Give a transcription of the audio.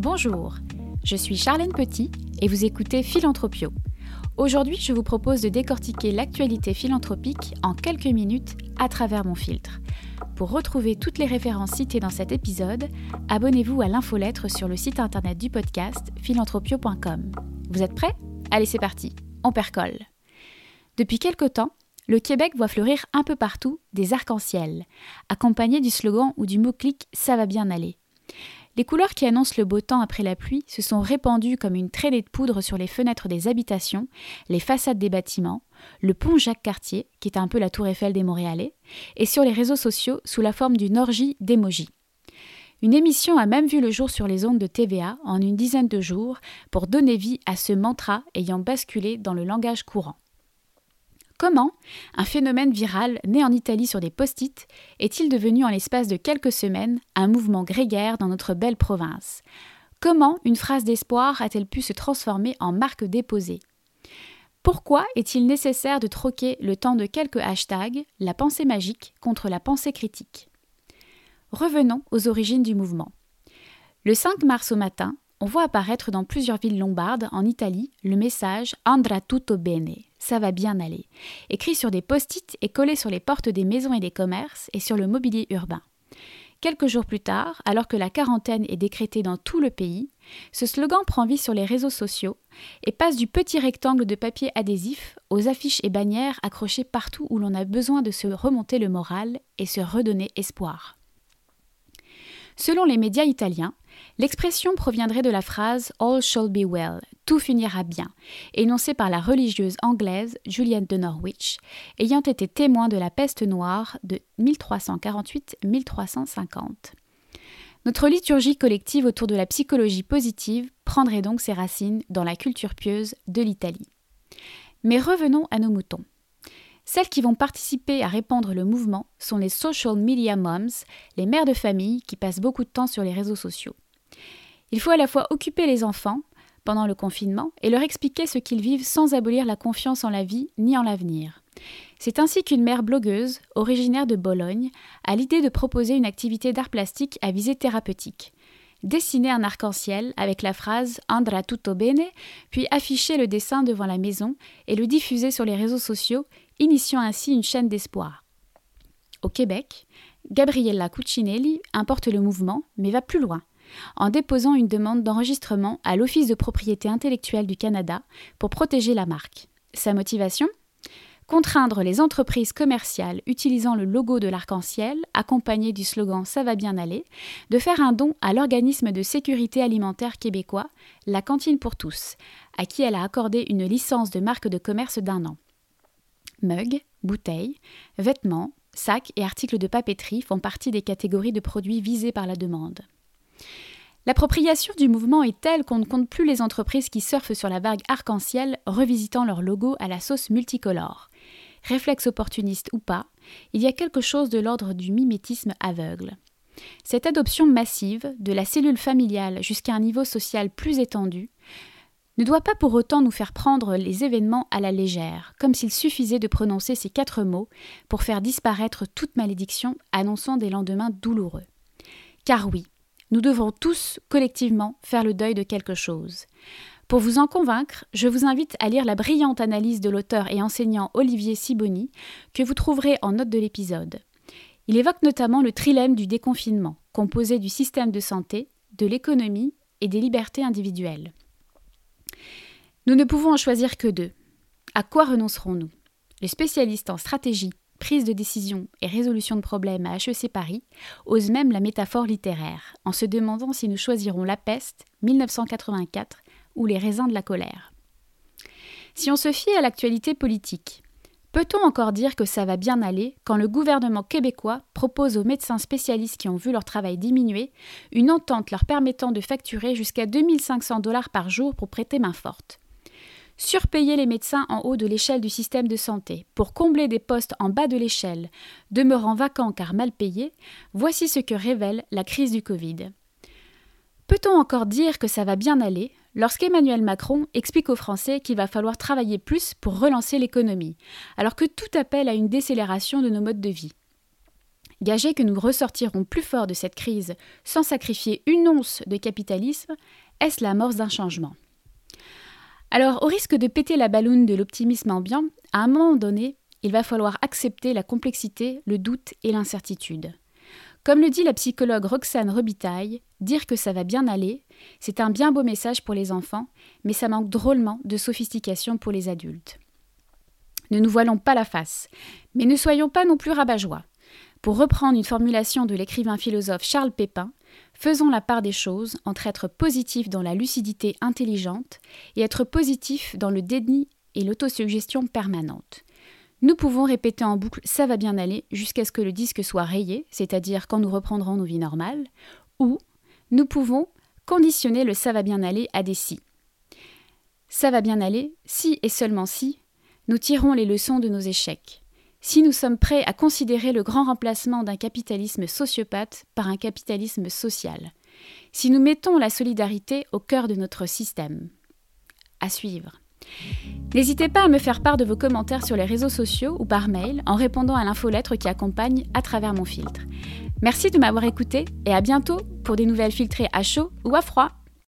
Bonjour, je suis Charlène Petit et vous écoutez Philanthropio. Aujourd'hui, je vous propose de décortiquer l'actualité philanthropique en quelques minutes à travers mon filtre. Pour retrouver toutes les références citées dans cet épisode, abonnez-vous à l'infolettre sur le site internet du podcast philanthropio.com. Vous êtes prêts? Allez, c'est parti, on percole. Depuis quelque temps, le Québec voit fleurir un peu partout des arcs-en-ciel, accompagnés du slogan ou du mot-clic Ça va bien aller. Les couleurs qui annoncent le beau temps après la pluie se sont répandues comme une traînée de poudre sur les fenêtres des habitations, les façades des bâtiments, le pont Jacques-Cartier, qui est un peu la tour Eiffel des Montréalais, et sur les réseaux sociaux sous la forme d'une orgie d'émojis. Une émission a même vu le jour sur les ondes de TVA en une dizaine de jours pour donner vie à ce mantra ayant basculé dans le langage courant. Comment un phénomène viral né en Italie sur des post-it est-il devenu en l'espace de quelques semaines un mouvement grégaire dans notre belle province? Comment une phrase d'espoir a-t-elle pu se transformer en marque déposée? Pourquoi est-il nécessaire de troquer le temps de quelques hashtags, la pensée magique, contre la pensée critique? Revenons aux origines du mouvement. Le 5 mars au matin, on voit apparaître dans plusieurs villes lombardes en Italie le message Andra tutto bene, ça va bien aller, écrit sur des post-it et collé sur les portes des maisons et des commerces et sur le mobilier urbain. Quelques jours plus tard, alors que la quarantaine est décrétée dans tout le pays, ce slogan prend vie sur les réseaux sociaux et passe du petit rectangle de papier adhésif aux affiches et bannières accrochées partout où l'on a besoin de se remonter le moral et se redonner espoir. Selon les médias italiens, l'expression proviendrait de la phrase All shall be well, tout finira bien, énoncée par la religieuse anglaise Juliette de Norwich, ayant été témoin de la peste noire de 1348-1350. Notre liturgie collective autour de la psychologie positive prendrait donc ses racines dans la culture pieuse de l'Italie. Mais revenons à nos moutons. Celles qui vont participer à répandre le mouvement sont les social media moms, les mères de famille qui passent beaucoup de temps sur les réseaux sociaux. Il faut à la fois occuper les enfants pendant le confinement et leur expliquer ce qu'ils vivent sans abolir la confiance en la vie ni en l'avenir. C'est ainsi qu'une mère blogueuse, originaire de Bologne, a l'idée de proposer une activité d'art plastique à visée thérapeutique. Dessiner un arc-en-ciel avec la phrase Andra tutto bene, puis afficher le dessin devant la maison et le diffuser sur les réseaux sociaux initiant ainsi une chaîne d'espoir. Au Québec, Gabriella Cuccinelli importe le mouvement, mais va plus loin, en déposant une demande d'enregistrement à l'Office de propriété intellectuelle du Canada pour protéger la marque. Sa motivation? Contraindre les entreprises commerciales utilisant le logo de l'arc-en-ciel, accompagné du slogan Ça va bien aller, de faire un don à l'organisme de sécurité alimentaire québécois, la Cantine pour tous, à qui elle a accordé une licence de marque de commerce d'un an. Mugs, bouteilles, vêtements, sacs et articles de papeterie font partie des catégories de produits visés par la demande. L'appropriation du mouvement est telle qu'on ne compte plus les entreprises qui surfent sur la vague arc-en-ciel revisitant leur logo à la sauce multicolore. Réflexe opportuniste ou pas, il y a quelque chose de l'ordre du mimétisme aveugle. Cette adoption massive, de la cellule familiale jusqu'à un niveau social plus étendu, ne doit pas pour autant nous faire prendre les événements à la légère, comme s'il suffisait de prononcer ces quatre mots pour faire disparaître toute malédiction annonçant des lendemains douloureux. Car oui, nous devrons tous collectivement faire le deuil de quelque chose. Pour vous en convaincre, je vous invite à lire la brillante analyse de l'auteur et enseignant Olivier Siboni, que vous trouverez en note de l'épisode. Il évoque notamment le trilemme du déconfinement, composé du système de santé, de l'économie et des libertés individuelles. Nous ne pouvons en choisir que deux. À quoi renoncerons-nous? Les spécialistes en stratégie, prise de décision et résolution de problèmes à HEC Paris osent même la métaphore littéraire, en se demandant si nous choisirons La peste, 1984, ou Les raisins de la colère. Si on se fie à l'actualité politique, peut-on encore dire que ça va bien aller quand le gouvernement québécois propose aux médecins spécialistes qui ont vu leur travail diminuer une entente leur permettant de facturer jusqu'à 2500 dollars par jour pour prêter main forte? Surpayer les médecins en haut de l'échelle du système de santé. Pour combler des postes en bas de l'échelle, demeurant vacants car mal payés, voici ce que révèle la crise du Covid. Peut-on encore dire que ça va bien aller lorsqu'Emmanuel Macron explique aux Français qu'il va falloir travailler plus pour relancer l'économie, alors que tout appelle à une décélération de nos modes de vie? Gager que nous ressortirons plus forts de cette crise sans sacrifier une once de capitalisme, est-ce l'amorce d'un changement? Alors, au risque de péter la balloune de l'optimisme ambiant, à un moment donné, il va falloir accepter la complexité, le doute et l'incertitude. Comme le dit la psychologue Roxane Robitaille, dire que ça va bien aller, c'est un bien beau message pour les enfants, mais ça manque drôlement de sophistication pour les adultes. Ne nous voilons pas la face, mais ne soyons pas non plus rabat-joie. Pour reprendre une formulation de l'écrivain philosophe Charles Pépin, faisons la part des choses entre être positif dans la lucidité intelligente et être positif dans le déni et l'autosuggestion permanente. Nous pouvons répéter en boucle ça va bien aller jusqu'à ce que le disque soit rayé, c'est-à-dire quand nous reprendrons nos vies normales, ou nous pouvons conditionner le ça va bien aller à des si. Ça va bien aller si et seulement si nous tirons les leçons de nos échecs. Si nous sommes prêts à considérer le grand remplacement d'un capitalisme sociopathe par un capitalisme social. Si nous mettons la solidarité au cœur de notre système. À suivre. N'hésitez pas à me faire part de vos commentaires sur les réseaux sociaux ou par mail en répondant à l'infolettre qui accompagne à travers mon filtre. Merci de m'avoir écouté et à bientôt pour des nouvelles filtrées à chaud ou à froid.